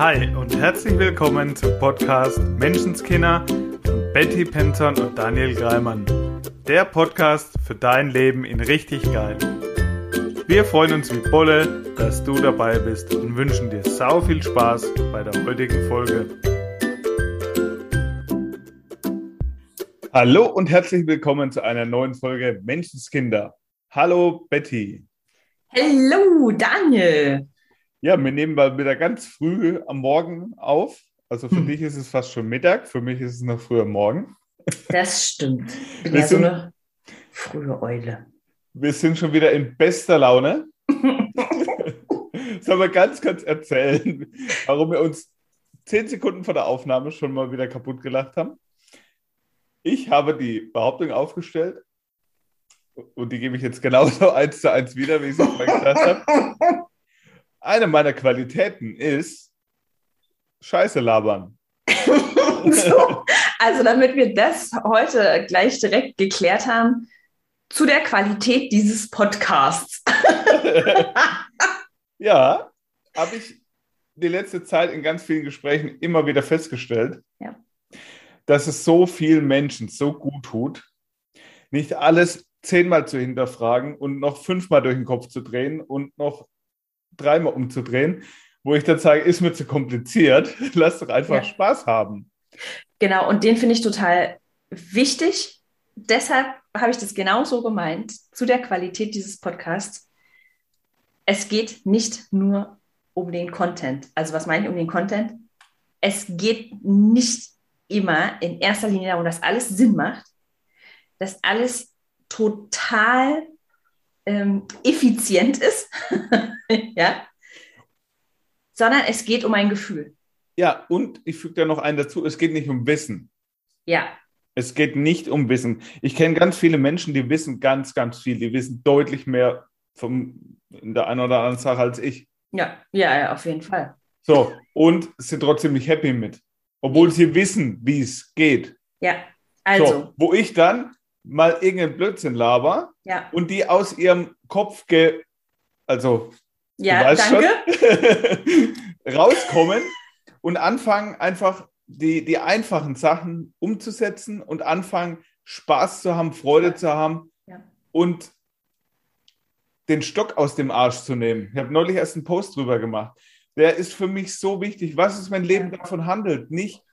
Hi und herzlich willkommen zum Podcast Menschenskinder von Betty Penton und Daniel Greimann. Der Podcast für dein Leben in richtig geil. Wir freuen uns wie Bolle, dass du dabei bist und wünschen dir sau viel Spaß bei der heutigen Folge. Hallo und herzlich willkommen zu einer neuen Folge Menschenskinder. Hallo Betty. Hallo Daniel. Ja, wir nehmen mal wieder ganz früh am Morgen auf. Also für hm. dich ist es fast schon Mittag, für mich ist es noch früher Morgen. Das stimmt. Ich bin wir ja sind, so eine frühe Eule. Wir sind schon wieder in bester Laune. Sollen wir ganz kurz erzählen, warum wir uns zehn Sekunden vor der Aufnahme schon mal wieder kaputt gelacht haben? Ich habe die Behauptung aufgestellt und die gebe ich jetzt genauso eins zu eins wieder, wie ich es mal gesagt habe eine meiner Qualitäten ist Scheiße labern. so, also damit wir das heute gleich direkt geklärt haben, zu der Qualität dieses Podcasts. ja, habe ich die letzte Zeit in ganz vielen Gesprächen immer wieder festgestellt, ja. dass es so vielen Menschen so gut tut, nicht alles zehnmal zu hinterfragen und noch fünfmal durch den Kopf zu drehen und noch dreimal umzudrehen, wo ich dann sage, ist mir zu kompliziert, lass doch einfach ja. Spaß haben. Genau, und den finde ich total wichtig. Deshalb habe ich das genauso gemeint zu der Qualität dieses Podcasts. Es geht nicht nur um den Content. Also was meine ich um den Content? Es geht nicht immer in erster Linie darum, dass alles Sinn macht, dass alles total ähm, effizient ist, ja, sondern es geht um ein Gefühl. Ja, und ich füge da noch einen dazu, es geht nicht um Wissen. Ja. Es geht nicht um Wissen. Ich kenne ganz viele Menschen, die wissen ganz, ganz viel. Die wissen deutlich mehr von der einen oder anderen Sache als ich. Ja, ja, ja auf jeden Fall. So, und sind trotzdem nicht happy mit. Obwohl sie wissen, wie es geht. Ja, also. So, wo ich dann mal irgendeinen Blödsinn laber ja. und die aus ihrem Kopf ge also ja, danke. Schon, rauskommen und anfangen einfach die, die einfachen Sachen umzusetzen und anfangen Spaß zu haben, Freude ja. zu haben ja. und den Stock aus dem Arsch zu nehmen. Ich habe neulich erst einen Post drüber gemacht. Der ist für mich so wichtig. Was ist mein Leben davon handelt? Nicht,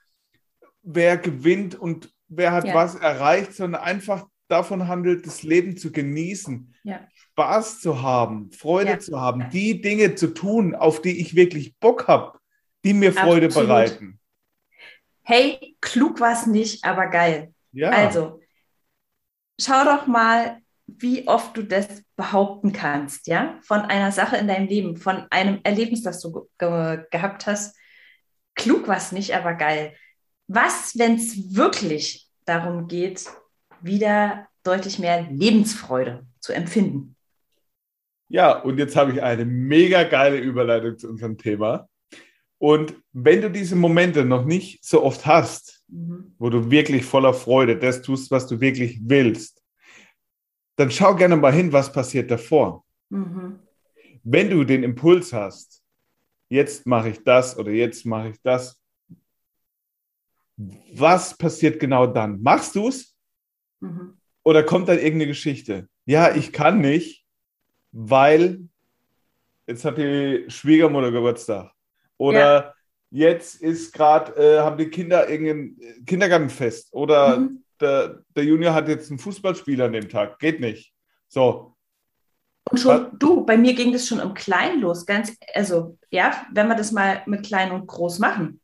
wer gewinnt und wer hat ja. was erreicht, sondern einfach davon handelt, das Leben zu genießen, ja. Spaß zu haben, Freude ja. zu haben, die Dinge zu tun, auf die ich wirklich Bock habe, die mir Freude Absolut. bereiten. Hey, klug war es nicht, aber geil. Ja. Also, schau doch mal, wie oft du das behaupten kannst, ja, von einer Sache in deinem Leben, von einem Erlebnis, das du ge gehabt hast. Klug war es nicht, aber geil. Was, wenn es wirklich darum geht, wieder deutlich mehr Lebensfreude zu empfinden? Ja, und jetzt habe ich eine mega geile Überleitung zu unserem Thema. Und wenn du diese Momente noch nicht so oft hast, mhm. wo du wirklich voller Freude das tust, was du wirklich willst, dann schau gerne mal hin, was passiert davor. Mhm. Wenn du den Impuls hast, jetzt mache ich das oder jetzt mache ich das, was passiert genau dann? Machst du es? Mhm. Oder kommt dann irgendeine Geschichte? Ja, ich kann nicht, weil jetzt hat die Schwiegermutter Geburtstag. Oder ja. jetzt ist gerade, äh, haben die Kinder irgendein Kindergartenfest. Oder mhm. der, der Junior hat jetzt einen Fußballspieler an dem Tag. Geht nicht. So. Und schon, du, bei mir ging das schon im Kleinen los. Ganz, also, ja, wenn wir das mal mit klein und groß machen.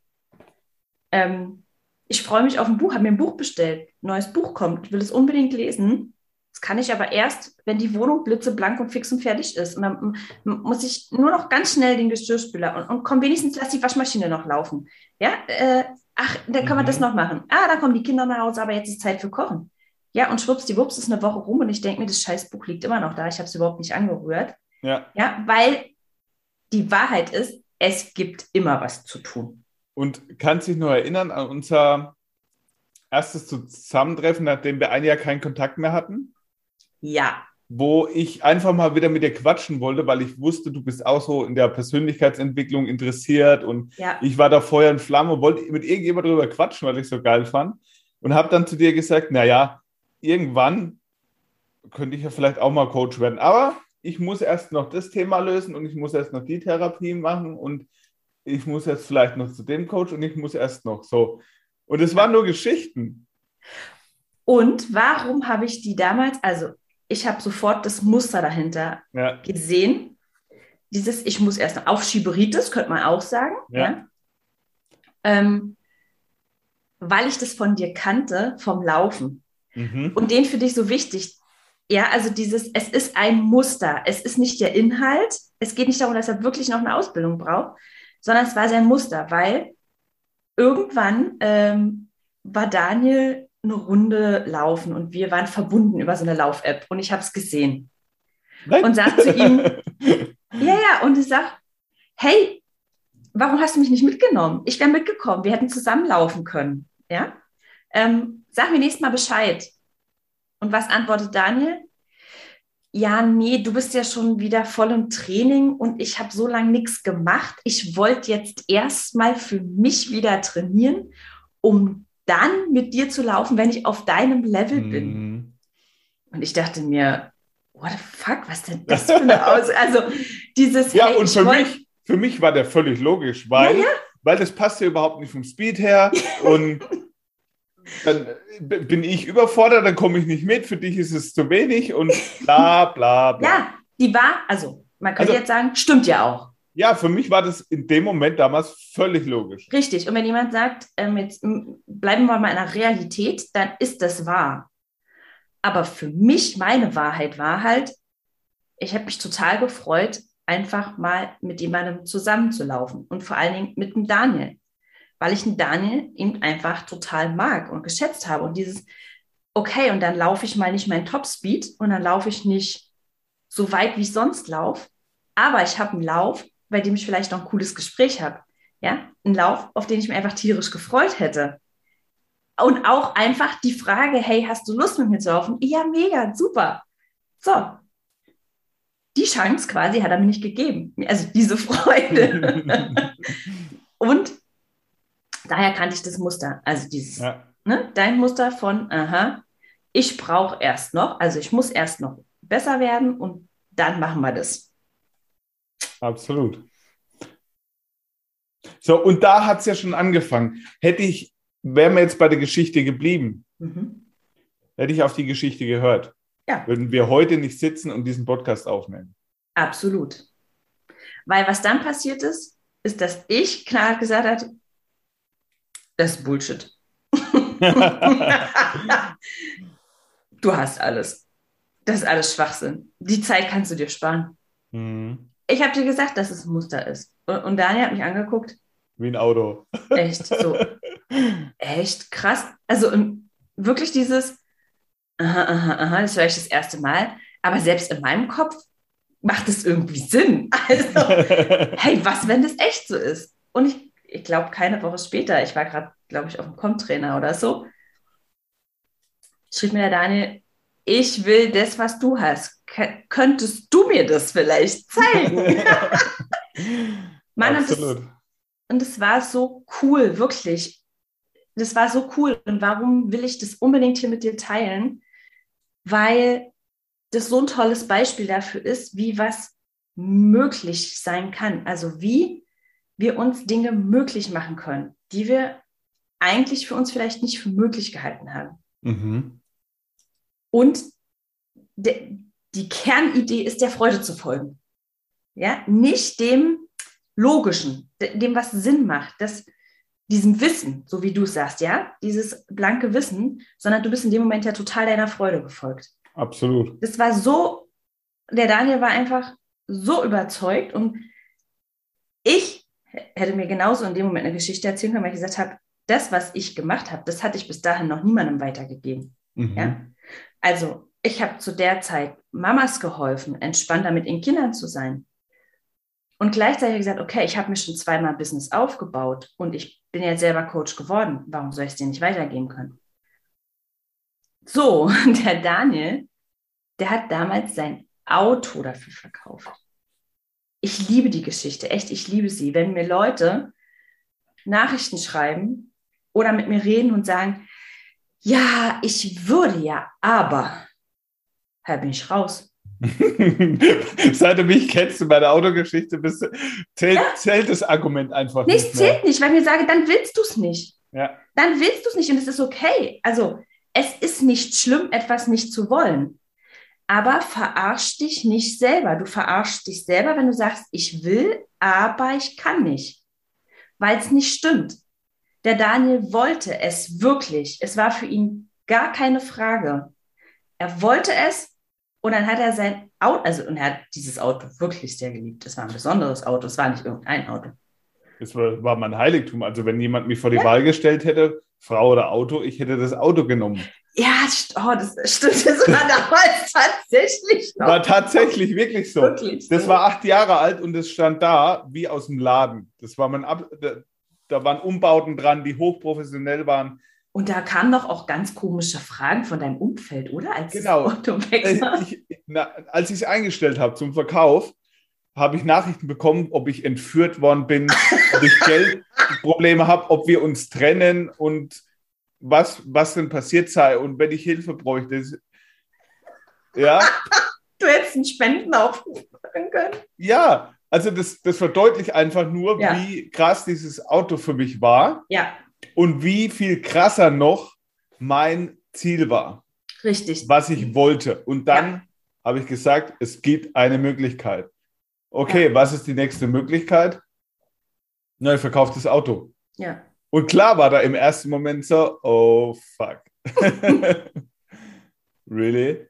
Ähm, ich freue mich auf ein Buch, habe mir ein Buch bestellt, ein neues Buch kommt, will es unbedingt lesen. Das kann ich aber erst, wenn die Wohnung blitzeblank und fix und fertig ist. Und dann muss ich nur noch ganz schnell den Geschirrspüler und, und komm, wenigstens lass die Waschmaschine noch laufen. Ja, äh, ach, dann kann man das mhm. noch machen. Ah, da kommen die Kinder nach Hause, aber jetzt ist Zeit für Kochen. Ja, und schwuppsdiwupps ist eine Woche rum und ich denke mir, das Scheißbuch liegt immer noch da. Ich habe es überhaupt nicht angerührt. Ja. Ja, weil die Wahrheit ist, es gibt immer was zu tun. Und kannst dich nur erinnern an unser erstes Zusammentreffen, nachdem wir ein Jahr keinen Kontakt mehr hatten? Ja. wo ich einfach mal wieder mit dir quatschen wollte, weil ich wusste, du bist auch so in der Persönlichkeitsentwicklung interessiert und ja. ich war da Feuer und Flamme und wollte mit irgendjemand darüber quatschen, weil ich so geil fand und habe dann zu dir gesagt, naja, irgendwann könnte ich ja vielleicht auch mal Coach werden, aber ich muss erst noch das Thema lösen und ich muss erst noch die Therapie machen und ich muss jetzt vielleicht noch zu dem Coach und ich muss erst noch so. Und es waren nur Geschichten. Und warum habe ich die damals, also ich habe sofort das Muster dahinter ja. gesehen. Dieses, ich muss erst auf Schieberitis, könnte man auch sagen. Ja. ja. Ähm, weil ich das von dir kannte, vom Laufen. Mhm. Und den für dich so wichtig. Ja, also dieses, es ist ein Muster. Es ist nicht der Inhalt. Es geht nicht darum, dass er wirklich noch eine Ausbildung braucht, sondern es war sein Muster, weil irgendwann ähm, war Daniel eine Runde laufen und wir waren verbunden über so eine Lauf-App und ich habe es gesehen. Nein. Und sag zu ihm, ja, ja, und ich sag, hey, warum hast du mich nicht mitgenommen? Ich wäre mitgekommen, wir hätten zusammenlaufen können. Ja? Ähm, sag mir nächstes Mal Bescheid. Und was antwortet Daniel? Ja, nee, du bist ja schon wieder voll im Training und ich habe so lange nichts gemacht. Ich wollte jetzt erstmal für mich wieder trainieren, um dann mit dir zu laufen, wenn ich auf deinem Level bin. Mhm. Und ich dachte mir, what the fuck, was denn das für eine Aus... Also dieses... Ja, hey, und für mich, für mich war der völlig logisch, weil, ja, ja. weil das passt ja überhaupt nicht vom Speed her und dann bin ich überfordert, dann komme ich nicht mit, für dich ist es zu wenig und bla bla bla. Ja, die war, also man könnte also, jetzt sagen, stimmt ja auch. Ja, für mich war das in dem Moment damals völlig logisch. Richtig. Und wenn jemand sagt, ähm, jetzt bleiben wir mal in der Realität, dann ist das wahr. Aber für mich, meine Wahrheit war halt, ich habe mich total gefreut, einfach mal mit jemandem zusammenzulaufen und vor allen Dingen mit dem Daniel, weil ich den Daniel eben einfach total mag und geschätzt habe. Und dieses, okay, und dann laufe ich mal nicht meinen Topspeed und dann laufe ich nicht so weit, wie ich sonst laufe, aber ich habe einen Lauf, bei dem ich vielleicht noch ein cooles Gespräch habe. Ja, ein Lauf, auf den ich mich einfach tierisch gefreut hätte. Und auch einfach die Frage, hey, hast du Lust mit mir zu laufen? Ja, mega, super. So. Die Chance quasi hat er mir nicht gegeben. Also diese Freude. Und daher kannte ich das Muster. Also dieses, ja. ne, dein Muster von, aha, ich brauche erst noch, also ich muss erst noch besser werden und dann machen wir das. Absolut. So, und da hat es ja schon angefangen. Hätte ich, wären wir jetzt bei der Geschichte geblieben, mhm. hätte ich auf die Geschichte gehört, ja. würden wir heute nicht sitzen und diesen Podcast aufnehmen. Absolut. Weil was dann passiert ist, ist, dass ich klar gesagt habe, das ist Bullshit. du hast alles. Das ist alles Schwachsinn. Die Zeit kannst du dir sparen. Mhm. Ich habe dir gesagt, dass es ein Muster ist. Und, und Daniel hat mich angeguckt. Wie ein Auto. Echt, so. echt krass. Also wirklich dieses, aha, aha, aha, das höre ich das erste Mal. Aber selbst in meinem Kopf macht es irgendwie Sinn. Also, hey, was, wenn das echt so ist? Und ich, ich glaube, keine Woche später, ich war gerade, glaube ich, auf dem Com-Trainer oder so, schrieb mir der Daniel, ich will das, was du hast. K könntest du mir das vielleicht zeigen? Mann, Absolut. Und es war so cool, wirklich. Das war so cool. Und warum will ich das unbedingt hier mit dir teilen? Weil das so ein tolles Beispiel dafür ist, wie was möglich sein kann. Also wie wir uns Dinge möglich machen können, die wir eigentlich für uns vielleicht nicht für möglich gehalten haben. Mhm. Und de, die Kernidee ist, der Freude zu folgen. Ja, nicht dem Logischen, dem, was Sinn macht, das, diesem Wissen, so wie du es sagst, ja, dieses blanke Wissen, sondern du bist in dem Moment ja total deiner Freude gefolgt. Absolut. Das war so, der Daniel war einfach so überzeugt und ich hätte mir genauso in dem Moment eine Geschichte erzählen können, weil ich gesagt habe, das, was ich gemacht habe, das hatte ich bis dahin noch niemandem weitergegeben. Mhm. Ja? Also ich habe zu der Zeit Mamas geholfen, entspannter mit ihren Kindern zu sein. Und gleichzeitig gesagt, okay, ich habe mir schon zweimal Business aufgebaut und ich bin ja selber Coach geworden. Warum soll ich es dir nicht weitergeben können? So, der Daniel der hat damals sein Auto dafür verkauft. Ich liebe die Geschichte, echt, ich liebe sie. Wenn mir Leute Nachrichten schreiben oder mit mir reden und sagen, ja, ich würde ja, aber, da bin ich raus. Seit du mich kennst du meine Autogeschichte, bist, zählt, ja. zählt das Argument einfach nicht. Nichts zählt nicht, weil ich mir sage, dann willst du es nicht. Ja. Dann willst du es nicht und es ist okay. Also, es ist nicht schlimm, etwas nicht zu wollen. Aber verarsch dich nicht selber. Du verarschst dich selber, wenn du sagst, ich will, aber ich kann nicht. Weil es nicht stimmt. Der Daniel wollte es wirklich. Es war für ihn gar keine Frage. Er wollte es und dann hat er sein Auto, also und er hat dieses Auto wirklich sehr geliebt. Es war ein besonderes Auto, es war nicht irgendein Auto. Es war, war mein Heiligtum. Also wenn jemand mich vor die ja. Wahl gestellt hätte, Frau oder Auto, ich hätte das Auto genommen. Ja, oh, das stimmt. Das war damals tatsächlich noch. War tatsächlich wirklich so. Wirklich das war acht Jahre alt und es stand da wie aus dem Laden. Das war mein Ab da, da waren Umbauten dran, die hochprofessionell waren. Und da kamen doch auch ganz komische Fragen von deinem Umfeld, oder? Als genau. Äh, ich, na, als ich es eingestellt habe zum Verkauf, habe ich Nachrichten bekommen, ob ich entführt worden bin, ob ich Geldprobleme habe, ob wir uns trennen und was, was denn passiert sei und wenn ich Hilfe bräuchte. Ja. du hättest einen Spendenaufruf machen können. Ja, also das, das verdeutlicht einfach nur, ja. wie krass dieses Auto für mich war. Ja und wie viel krasser noch mein Ziel war. Richtig. Was ich wollte. Und dann ja. habe ich gesagt, es gibt eine Möglichkeit. Okay, ja. was ist die nächste Möglichkeit? Na, ich verkaufe das Auto. Ja. Und klar war da im ersten Moment so, oh fuck. really?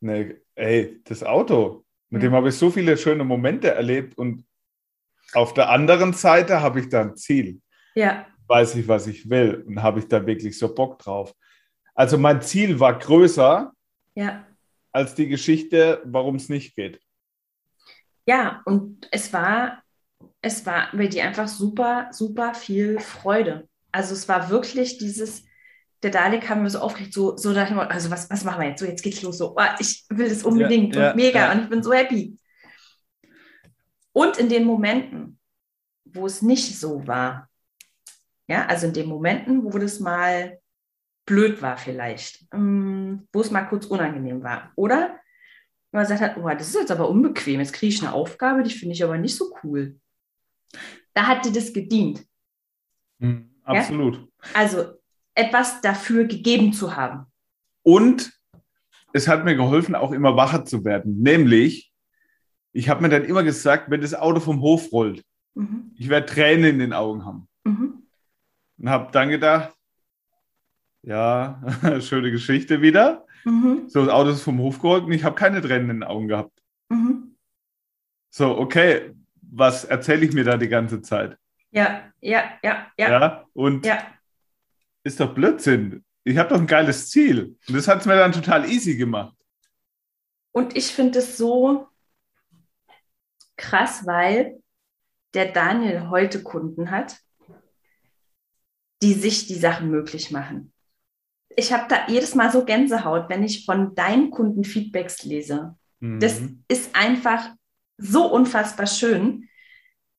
Nee, ey, das Auto, mit ja. dem habe ich so viele schöne Momente erlebt und auf der anderen Seite habe ich da ein Ziel. Ja. Weiß ich, was ich will und habe ich da wirklich so Bock drauf. Also mein Ziel war größer ja. als die Geschichte, warum es nicht geht. Ja, und es war, es war bei dir einfach super, super viel Freude. Also es war wirklich dieses, der Dalek haben wir so aufgeregt, so, so dachte also was, was machen wir jetzt? So, jetzt geht's los. So, oh, ich will das unbedingt ja, ja, und mega ja. und ich bin so happy. Und in den Momenten, wo es nicht so war, ja, also in den Momenten, wo das mal blöd war vielleicht, ähm, wo es mal kurz unangenehm war. Oder man sagt hat, oh, das ist jetzt aber unbequem, jetzt kriege ich eine Aufgabe, die finde ich aber nicht so cool. Da hat dir das gedient. Mhm, absolut. Ja? Also etwas dafür gegeben zu haben. Und es hat mir geholfen, auch immer wacher zu werden. Nämlich, ich habe mir dann immer gesagt, wenn das Auto vom Hof rollt, mhm. ich werde Tränen in den Augen haben. Mhm. Und habe dann gedacht, ja, schöne Geschichte wieder. Mhm. So, das Auto ist vom Hof geholt und ich habe keine Tränen in den Augen gehabt. Mhm. So, okay, was erzähle ich mir da die ganze Zeit? Ja, ja, ja, ja. Ja, und ja. ist doch Blödsinn. Ich habe doch ein geiles Ziel. Und das hat es mir dann total easy gemacht. Und ich finde es so krass, weil der Daniel heute Kunden hat, die sich die Sachen möglich machen. Ich habe da jedes Mal so Gänsehaut, wenn ich von deinen Kunden Feedbacks lese. Mhm. Das ist einfach so unfassbar schön,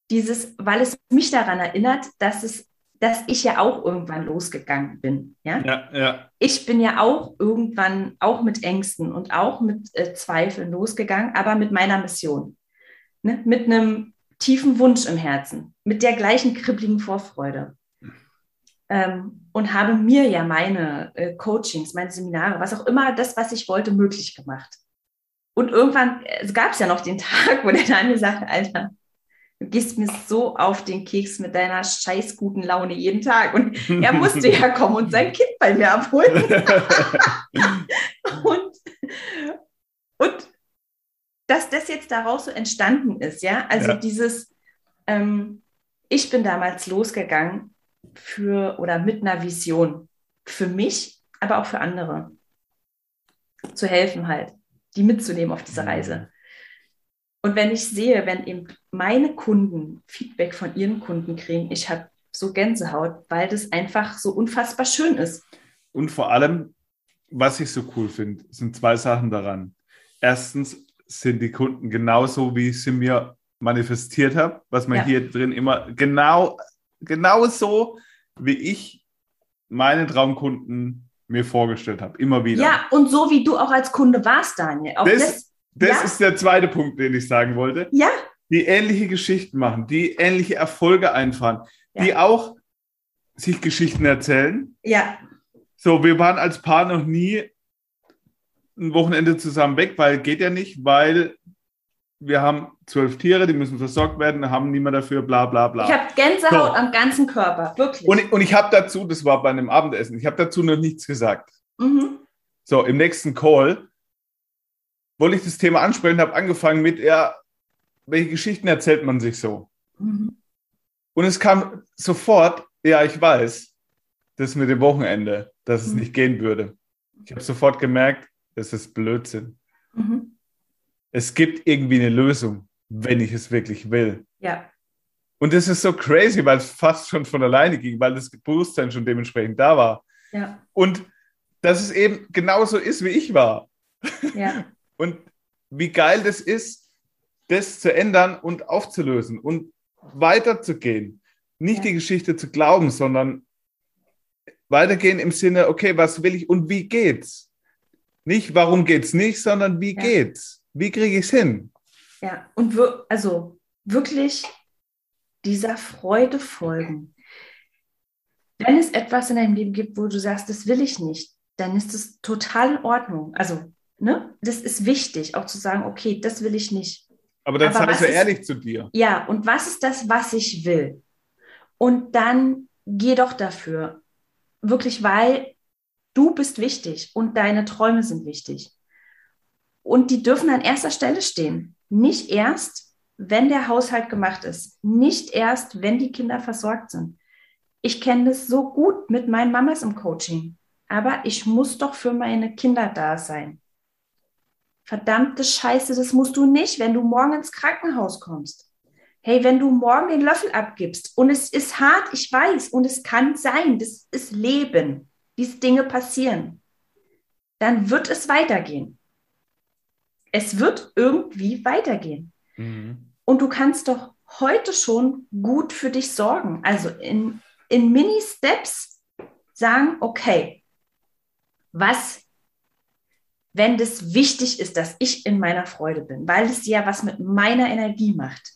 dieses, weil es mich daran erinnert, dass es dass ich ja auch irgendwann losgegangen bin. Ja? Ja, ja. Ich bin ja auch irgendwann auch mit Ängsten und auch mit äh, Zweifeln losgegangen, aber mit meiner Mission. Ne? Mit einem tiefen Wunsch im Herzen, mit der gleichen kribbligen Vorfreude ähm, und habe mir ja meine äh, Coachings, meine Seminare, was auch immer, das, was ich wollte, möglich gemacht. Und irgendwann, es gab es ja noch den Tag, wo der Daniel sagte, Alter, du gehst mir so auf den Keks mit deiner scheiß guten Laune jeden Tag. Und er musste ja kommen und sein Kind bei mir abholen. und, und dass das jetzt daraus so entstanden ist, ja, also ja. dieses, ähm, ich bin damals losgegangen für oder mit einer Vision. Für mich, aber auch für andere. Zu helfen halt, die mitzunehmen auf dieser Reise. Und wenn ich sehe, wenn eben meine Kunden Feedback von ihren Kunden kriegen, ich habe so Gänsehaut, weil das einfach so unfassbar schön ist. Und vor allem, was ich so cool finde, sind zwei Sachen daran. Erstens sind die Kunden genauso, wie ich sie mir manifestiert habe, was man ja. hier drin immer genau, genau so, wie ich meine Traumkunden mir vorgestellt habe, immer wieder. Ja, und so wie du auch als Kunde warst, Daniel. Auch das, das, das ja. ist der zweite Punkt, den ich sagen wollte. Ja. Die ähnliche Geschichten machen, die ähnliche Erfolge einfahren, ja. die auch sich Geschichten erzählen. Ja. So, wir waren als Paar noch nie ein Wochenende zusammen weg, weil geht ja nicht, weil wir haben zwölf Tiere, die müssen versorgt werden, haben niemand dafür, bla bla bla. Ich habe Gänsehaut so. am ganzen Körper, wirklich. Und, und ich habe dazu, das war bei einem Abendessen, ich habe dazu noch nichts gesagt. Mhm. So, im nächsten Call wollte ich das Thema ansprechen, habe angefangen mit, ja, welche Geschichten erzählt man sich so? Mhm. Und es kam sofort, ja, ich weiß, das mit dem Wochenende, dass es mhm. nicht gehen würde. Ich habe sofort gemerkt, das ist Blödsinn. Mhm. Es gibt irgendwie eine Lösung, wenn ich es wirklich will. Ja. Und das ist so crazy, weil es fast schon von alleine ging, weil das Bewusstsein schon dementsprechend da war. Ja. Und dass es eben genauso ist, wie ich war. Ja. und wie geil das ist, das zu ändern und aufzulösen und weiterzugehen. Nicht ja. die Geschichte zu glauben, sondern weitergehen im Sinne, okay, was will ich und wie geht's? Nicht, warum geht's nicht, sondern wie ja. geht's? Wie kriege ich es hin? Ja, und wir, also wirklich dieser Freude folgen. Wenn es etwas in deinem Leben gibt, wo du sagst, das will ich nicht, dann ist es total in Ordnung. Also, ne, das ist wichtig, auch zu sagen, okay, das will ich nicht. Aber dann sei so ehrlich zu dir. Ja, und was ist das, was ich will? Und dann geh doch dafür. Wirklich, weil Du bist wichtig und deine Träume sind wichtig. Und die dürfen an erster Stelle stehen. Nicht erst, wenn der Haushalt gemacht ist. Nicht erst, wenn die Kinder versorgt sind. Ich kenne das so gut mit meinen Mamas im Coaching. Aber ich muss doch für meine Kinder da sein. Verdammte Scheiße, das musst du nicht, wenn du morgen ins Krankenhaus kommst. Hey, wenn du morgen den Löffel abgibst und es ist hart, ich weiß, und es kann sein, das ist Leben diese Dinge passieren, dann wird es weitergehen. Es wird irgendwie weitergehen. Mhm. Und du kannst doch heute schon gut für dich sorgen. Also in, in Mini-Steps sagen, okay, was, wenn das wichtig ist, dass ich in meiner Freude bin, weil es ja was mit meiner Energie macht.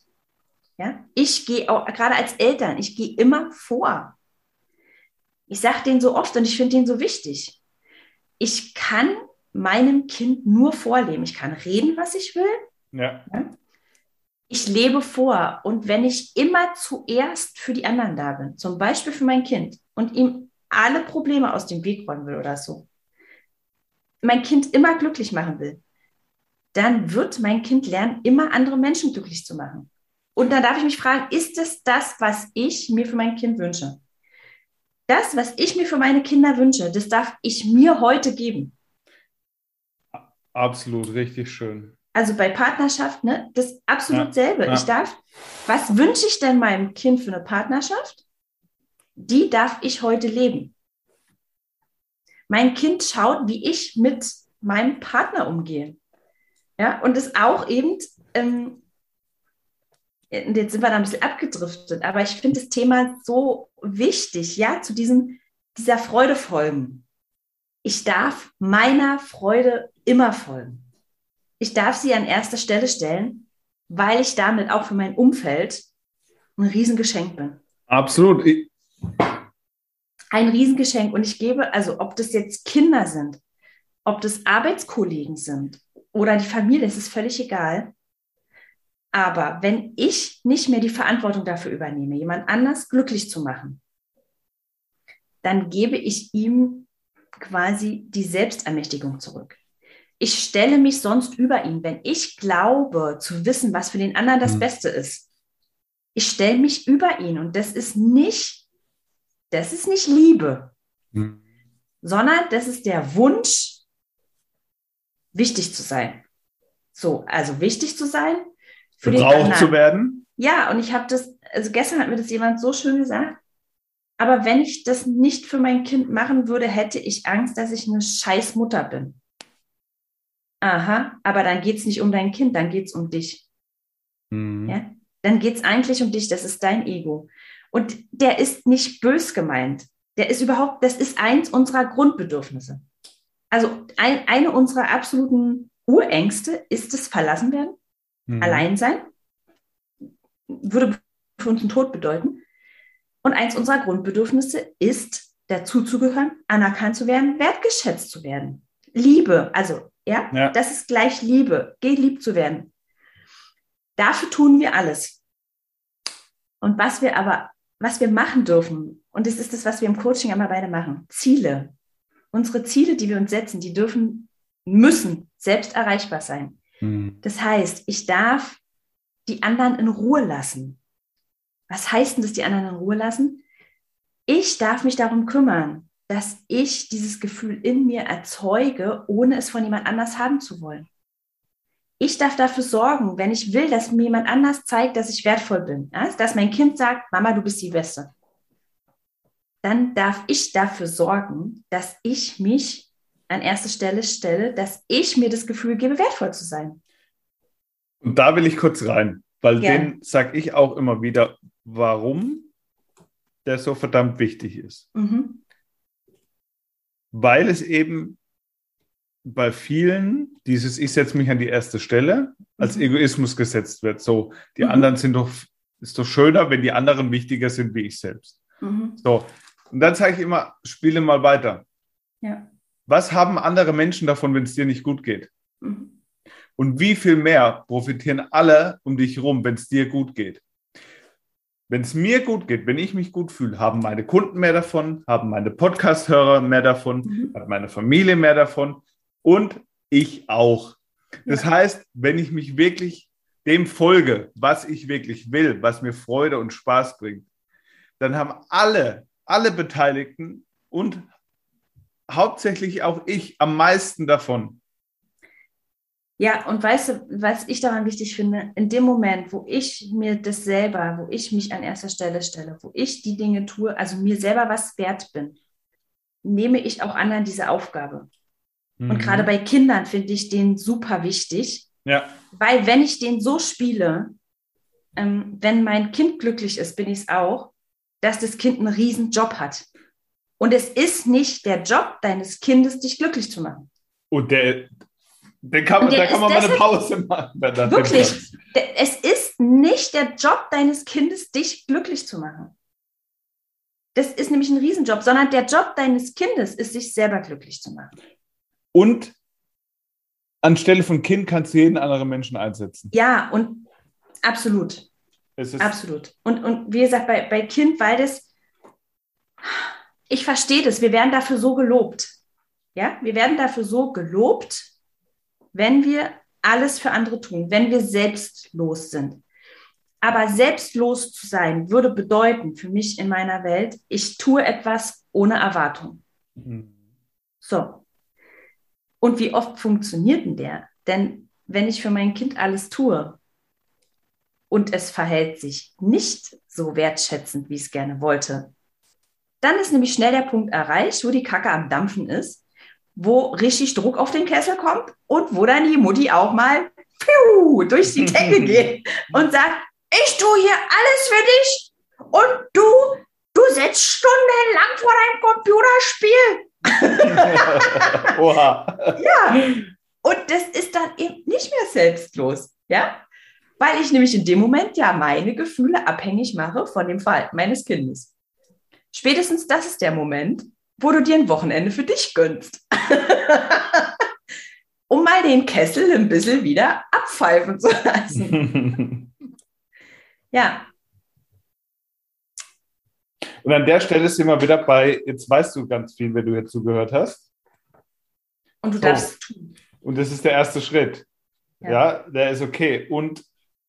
Ja, ich gehe auch, gerade als Eltern, ich gehe immer vor. Ich sage den so oft und ich finde den so wichtig. Ich kann meinem Kind nur vorleben. Ich kann reden, was ich will. Ja. Ich lebe vor. Und wenn ich immer zuerst für die anderen da bin, zum Beispiel für mein Kind, und ihm alle Probleme aus dem Weg räumen will oder so, mein Kind immer glücklich machen will, dann wird mein Kind lernen, immer andere Menschen glücklich zu machen. Und dann darf ich mich fragen, ist es das, was ich mir für mein Kind wünsche? das, was ich mir für meine Kinder wünsche, das darf ich mir heute geben. Absolut, richtig schön. Also bei Partnerschaft, ne, das absolut ja, selbe. Ja. Ich darf, was wünsche ich denn meinem Kind für eine Partnerschaft? Die darf ich heute leben. Mein Kind schaut, wie ich mit meinem Partner umgehe. Ja, und es auch eben ähm, jetzt sind wir da ein bisschen abgedriftet, aber ich finde das Thema so wichtig, ja, zu diesem, dieser Freude folgen. Ich darf meiner Freude immer folgen. Ich darf sie an erster Stelle stellen, weil ich damit auch für mein Umfeld ein Riesengeschenk bin. Absolut. Ein Riesengeschenk. Und ich gebe, also ob das jetzt Kinder sind, ob das Arbeitskollegen sind oder die Familie, es ist völlig egal. Aber wenn ich nicht mehr die Verantwortung dafür übernehme, jemand anders glücklich zu machen, dann gebe ich ihm quasi die Selbstermächtigung zurück. Ich stelle mich sonst über ihn, wenn ich glaube zu wissen, was für den anderen das mhm. Beste ist. Ich stelle mich über ihn und das ist nicht, das ist nicht Liebe, mhm. sondern das ist der Wunsch, wichtig zu sein. So, also wichtig zu sein, für gebraucht zu werden. Ja, und ich habe das, also gestern hat mir das jemand so schön gesagt. Aber wenn ich das nicht für mein Kind machen würde, hätte ich Angst, dass ich eine scheiß Mutter bin. Aha, aber dann geht es nicht um dein Kind, dann geht es um dich. Mhm. Ja? Dann geht es eigentlich um dich, das ist dein Ego. Und der ist nicht bös gemeint. Der ist überhaupt, das ist eins unserer Grundbedürfnisse. Also ein, eine unserer absoluten Urängste ist das Verlassenwerden, mhm. allein sein, würde für uns einen Tod bedeuten. Und eins unserer Grundbedürfnisse ist, dazuzugehören, anerkannt zu werden, wertgeschätzt zu werden. Liebe, also ja, ja, das ist gleich Liebe, geliebt zu werden. Dafür tun wir alles. Und was wir aber, was wir machen dürfen, und das ist das, was wir im Coaching immer beide machen, Ziele. Unsere Ziele, die wir uns setzen, die dürfen, müssen selbst erreichbar sein. Mhm. Das heißt, ich darf die anderen in Ruhe lassen. Was heißt denn das, die anderen in Ruhe lassen? Ich darf mich darum kümmern, dass ich dieses Gefühl in mir erzeuge, ohne es von jemand anders haben zu wollen. Ich darf dafür sorgen, wenn ich will, dass mir jemand anders zeigt, dass ich wertvoll bin. Dass mein Kind sagt, Mama, du bist die Beste. Dann darf ich dafür sorgen, dass ich mich an erste Stelle stelle, dass ich mir das Gefühl gebe, wertvoll zu sein. Und da will ich kurz rein, weil ja. den sage ich auch immer wieder, warum der so verdammt wichtig ist. Mhm. Weil es eben bei vielen dieses Ich setze mich an die erste Stelle als mhm. Egoismus gesetzt wird. So, die mhm. anderen sind doch, ist doch schöner, wenn die anderen wichtiger sind wie ich selbst. Mhm. So, und dann sage ich immer, spiele mal weiter. Ja. Was haben andere Menschen davon, wenn es dir nicht gut geht? Mhm. Und wie viel mehr profitieren alle um dich herum, wenn es dir gut geht? Wenn es mir gut geht, wenn ich mich gut fühle, haben meine Kunden mehr davon, haben meine Podcast-Hörer mehr davon, mhm. hat meine Familie mehr davon und ich auch. Das ja. heißt, wenn ich mich wirklich dem folge, was ich wirklich will, was mir Freude und Spaß bringt, dann haben alle, alle Beteiligten und hauptsächlich auch ich am meisten davon. Ja, und weißt du, was ich daran wichtig finde, in dem Moment, wo ich mir das selber, wo ich mich an erster Stelle stelle, wo ich die Dinge tue, also mir selber was wert bin, nehme ich auch anderen diese Aufgabe. Mhm. Und gerade bei Kindern finde ich den super wichtig, ja. weil wenn ich den so spiele, ähm, wenn mein Kind glücklich ist, bin ich es auch, dass das Kind einen riesen Job hat. Und es ist nicht der Job deines Kindes, dich glücklich zu machen. Und der, den kann, da kann man mal eine Pause machen. Wirklich, es ist nicht der Job deines Kindes, dich glücklich zu machen. Das ist nämlich ein Riesenjob, sondern der Job deines Kindes ist, sich selber glücklich zu machen. Und anstelle von Kind kannst du jeden anderen Menschen einsetzen. Ja, und absolut. absolut. Und, und wie gesagt, bei, bei Kind, weil das, ich verstehe das, wir werden dafür so gelobt. Ja, wir werden dafür so gelobt, wenn wir alles für andere tun, wenn wir selbstlos sind. Aber selbstlos zu sein würde bedeuten für mich in meiner Welt, ich tue etwas ohne Erwartung. Mhm. So. Und wie oft funktioniert denn der? Denn wenn ich für mein Kind alles tue und es verhält sich nicht so wertschätzend, wie es gerne wollte, dann ist nämlich schnell der Punkt erreicht, wo die Kacke am Dampfen ist wo richtig Druck auf den Kessel kommt und wo dann die Mutti auch mal piu, durch die Decke geht und sagt, ich tue hier alles für dich und du, du sitzt stundenlang vor deinem Computerspiel. Oha. Ja, und das ist dann eben nicht mehr selbstlos, ja, weil ich nämlich in dem Moment ja meine Gefühle abhängig mache von dem Verhalten meines Kindes. Spätestens das ist der Moment, wo du dir ein Wochenende für dich gönnst. um mal den Kessel ein bisschen wieder abpfeifen zu lassen. ja. Und an der Stelle sind wir wieder bei, jetzt weißt du ganz viel, wenn du jetzt zugehört hast. Und du darfst es tun. Und das ist der erste Schritt. Ja, ja der ist okay. Und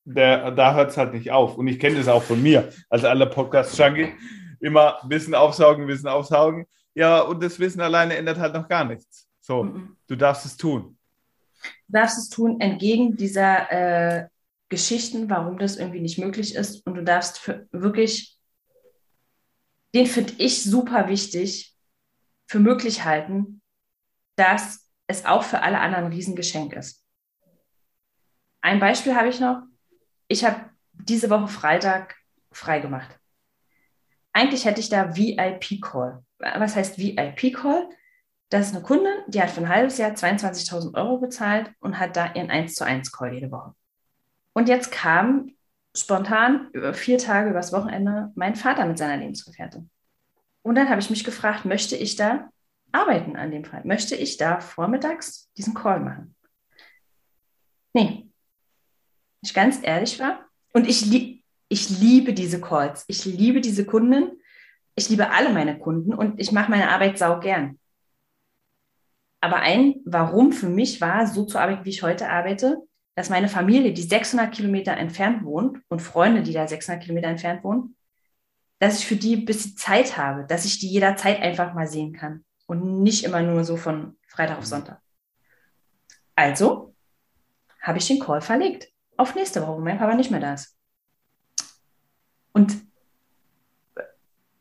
der, da hört es halt nicht auf. Und ich kenne das auch von mir, als aller Podcast-Junkie. Immer Wissen aufsaugen, Wissen aufsaugen. Ja, und das Wissen alleine ändert halt noch gar nichts. So, mhm. du darfst es tun. Du darfst es tun entgegen dieser äh, Geschichten, warum das irgendwie nicht möglich ist. Und du darfst wirklich den finde ich super wichtig für möglich halten, dass es auch für alle anderen ein Riesengeschenk ist. Ein Beispiel habe ich noch. Ich habe diese Woche Freitag freigemacht. Eigentlich hätte ich da VIP-Call. Was heißt VIP-Call? Das ist eine Kundin, die hat für ein halbes Jahr 22.000 Euro bezahlt und hat da ihren 1 zu 1 Call jede Woche. Und jetzt kam spontan über vier Tage übers Wochenende mein Vater mit seiner Lebensgefährtin. Und dann habe ich mich gefragt, möchte ich da arbeiten an dem Fall? Möchte ich da vormittags diesen Call machen? Nee. Ich ganz ehrlich war. Und ich, lieb, ich liebe diese Calls. Ich liebe diese Kunden. Ich liebe alle meine Kunden und ich mache meine Arbeit sau gern. Aber ein Warum für mich war, so zu arbeiten, wie ich heute arbeite, dass meine Familie, die 600 Kilometer entfernt wohnt und Freunde, die da 600 Kilometer entfernt wohnen, dass ich für die ein bisschen Zeit habe, dass ich die jederzeit einfach mal sehen kann und nicht immer nur so von Freitag auf Sonntag. Also habe ich den Call verlegt auf nächste Woche, wo mein Papa nicht mehr da ist. Und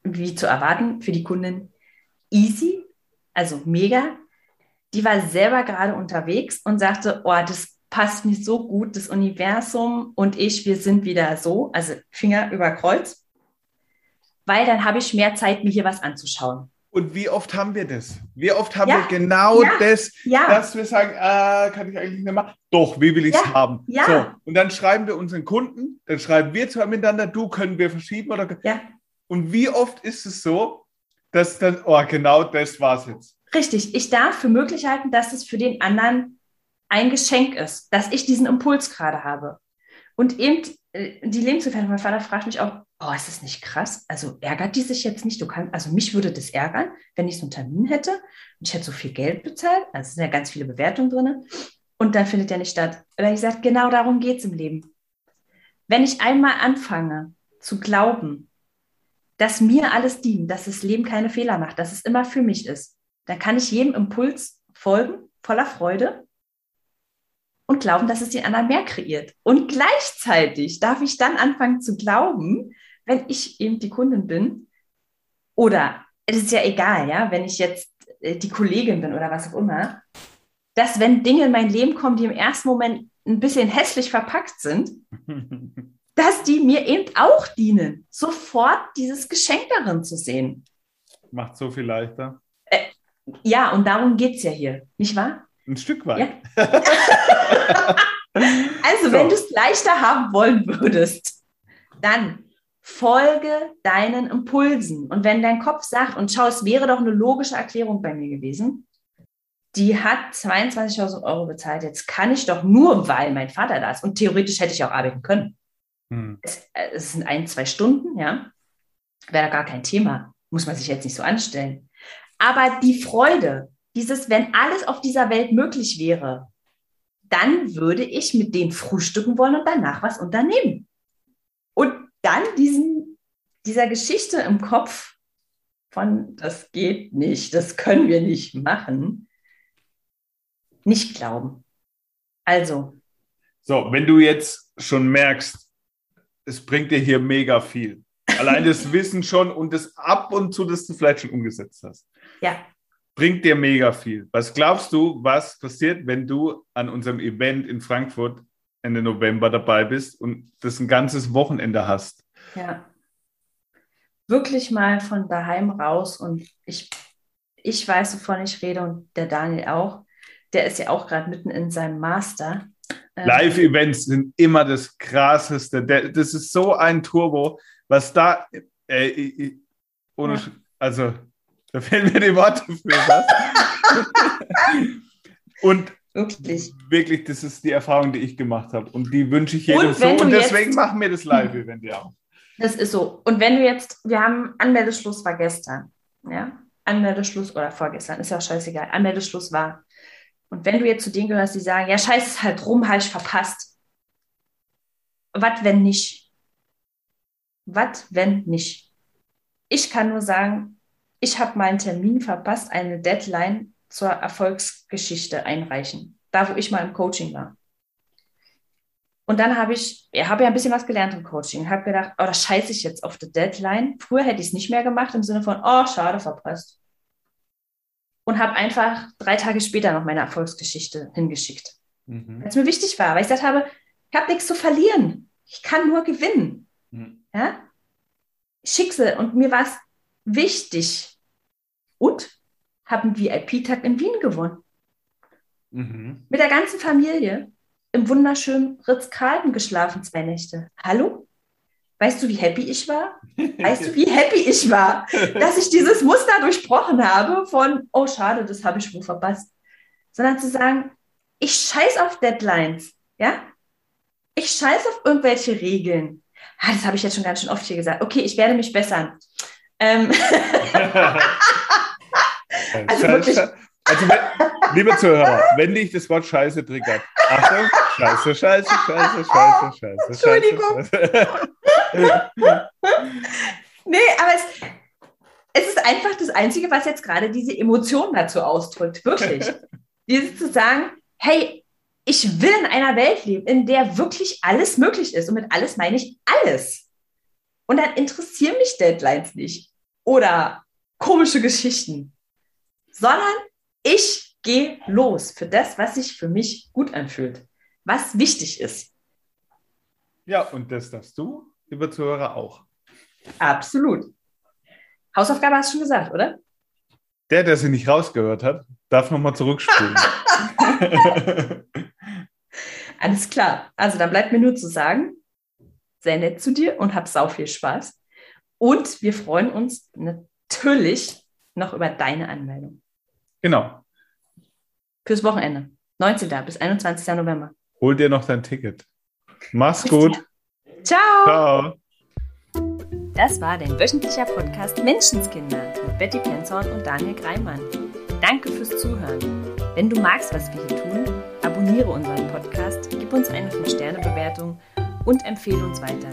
wie zu erwarten, für die Kundin easy, also mega. Die war selber gerade unterwegs und sagte, oh, das passt mir so gut, das Universum und ich, wir sind wieder so, also Finger über Kreuz, weil dann habe ich mehr Zeit, mir hier was anzuschauen. Und wie oft haben wir das? Wie oft haben ja, wir genau ja, das, ja. dass wir sagen, äh, kann ich eigentlich nicht machen? Doch, wie will ich es haben? Ja. So, und dann schreiben wir unseren Kunden, dann schreiben wir zwar miteinander, du können wir verschieben oder. Ja. Und wie oft ist es so, dass dann, oh, genau das war es jetzt. Richtig, ich darf für möglich halten, dass es für den anderen ein Geschenk ist, dass ich diesen Impuls gerade habe. Und eben äh, die Lebensgefährtin, mein Vater fragt mich auch, oh, ist das nicht krass? Also ärgert die sich jetzt nicht? Du kannst, also mich würde das ärgern, wenn ich so einen Termin hätte und ich hätte so viel Geld bezahlt. Also es sind ja ganz viele Bewertungen drin. Und dann findet der nicht statt. Aber ich sage, genau darum geht es im Leben. Wenn ich einmal anfange zu glauben, dass mir alles dient, dass das Leben keine Fehler macht, dass es immer für mich ist, dann kann ich jedem Impuls folgen, voller Freude und glauben, dass es den anderen mehr kreiert. Und gleichzeitig darf ich dann anfangen zu glauben, wenn ich eben die Kundin bin, oder es ist ja egal, ja, wenn ich jetzt äh, die Kollegin bin oder was auch immer, dass wenn Dinge in mein Leben kommen, die im ersten Moment ein bisschen hässlich verpackt sind, dass die mir eben auch dienen, sofort dieses Geschenk darin zu sehen. Macht so viel leichter. Äh, ja, und darum geht es ja hier, nicht wahr? Ein Stück weit. Ja. also, so. wenn du es leichter haben wollen würdest, dann folge deinen Impulsen. Und wenn dein Kopf sagt, und schau, es wäre doch eine logische Erklärung bei mir gewesen, die hat 22.000 Euro bezahlt, jetzt kann ich doch nur, weil mein Vater da ist. Und theoretisch hätte ich auch arbeiten können. Hm. Es, äh, es sind ein, zwei Stunden, ja. Wäre gar kein Thema. Muss man sich jetzt nicht so anstellen. Aber die Freude, dieses, wenn alles auf dieser Welt möglich wäre, dann würde ich mit denen frühstücken wollen und danach was unternehmen. Und dann diesen, dieser Geschichte im Kopf von, das geht nicht, das können wir nicht machen, nicht glauben. Also. So, wenn du jetzt schon merkst, es bringt dir hier mega viel. Allein das Wissen schon und das ab und zu, dass du vielleicht schon umgesetzt hast. Ja bringt dir mega viel. Was glaubst du, was passiert, wenn du an unserem Event in Frankfurt Ende November dabei bist und das ein ganzes Wochenende hast? Ja. Wirklich mal von daheim raus und ich, ich weiß, wovon ich rede und der Daniel auch. Der ist ja auch gerade mitten in seinem Master. Ähm, Live-Events sind immer das Krasseste. Das ist so ein Turbo, was da, äh, ohne, ja. also da fehlen mir die Worte für was. und wirklich. wirklich, das ist die Erfahrung, die ich gemacht habe. Und die wünsche ich jedem und so. Und deswegen jetzt, machen wir das Live-Event ja auch. Das ist so. Und wenn du jetzt, wir haben Anmeldeschluss war gestern. Ja? Anmeldeschluss oder vorgestern, ist ja auch scheißegal. Anmeldeschluss war. Und wenn du jetzt zu denen gehörst, die sagen, ja, scheiße, ist halt rum, habe ich verpasst. Was, wenn nicht? Was, wenn nicht? Ich kann nur sagen, ich habe meinen Termin verpasst, eine Deadline zur Erfolgsgeschichte einreichen. Da, wo ich mal im Coaching war. Und dann habe ich, ja, habe ja ein bisschen was gelernt im Coaching. Habe gedacht, oh, das scheiße ich jetzt auf der Deadline. Früher hätte ich es nicht mehr gemacht im Sinne von, oh, schade, verpasst. Und habe einfach drei Tage später noch meine Erfolgsgeschichte hingeschickt. Mhm. Weil es mir wichtig war, weil ich gesagt habe, ich habe nichts zu verlieren. Ich kann nur gewinnen. Mhm. Ja? Schicksal. Und mir war es wichtig. Und habe einen VIP-Tag in Wien gewonnen. Mhm. Mit der ganzen Familie im wunderschönen Ritz-Carlton geschlafen, zwei Nächte. Hallo? Weißt du, wie happy ich war? Weißt du, wie happy ich war, dass ich dieses Muster durchbrochen habe von, oh schade, das habe ich wohl verpasst. Sondern zu sagen, ich scheiß auf Deadlines, ja? Ich scheiß auf irgendwelche Regeln. Ah, das habe ich jetzt schon ganz schön oft hier gesagt. Okay, ich werde mich bessern. Ähm also wirklich. Also, liebe Zuhörer, wenn dich das Wort Scheiße triggert, Achtung, Scheiße, Scheiße, Scheiße, Scheiße, Scheiße. Entschuldigung. nee, aber es, es ist einfach das Einzige, was jetzt gerade diese Emotion dazu ausdrückt. Wirklich. Dieses zu sagen, hey, ich will in einer Welt leben, in der wirklich alles möglich ist. Und mit alles meine ich alles. Und dann interessieren mich Deadlines nicht. Oder komische Geschichten. Sondern ich gehe los für das, was sich für mich gut anfühlt, was wichtig ist. Ja, und das darfst du, liebe Zuhörer, auch. Absolut. Hausaufgabe hast du schon gesagt, oder? Der, der sie nicht rausgehört hat, darf nochmal zurückspulen. Alles klar. Also dann bleibt mir nur zu sagen, sehr nett zu dir und hab sau viel Spaß. Und wir freuen uns natürlich noch über deine Anmeldung. Genau. Fürs Wochenende. 19. bis 21. November. Hol dir noch dein Ticket. Mach's Bis gut. Dir. Ciao. Ciao. Das war dein wöchentlicher Podcast Menschenskinder mit Betty Penzorn und Daniel Greimann. Danke fürs Zuhören. Wenn du magst, was wir hier tun, abonniere unseren Podcast, gib uns eine 5-Sterne-Bewertung und empfehle uns weiter.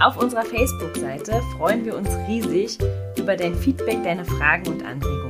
Auf unserer Facebook-Seite freuen wir uns riesig über dein Feedback, deine Fragen und Anregungen.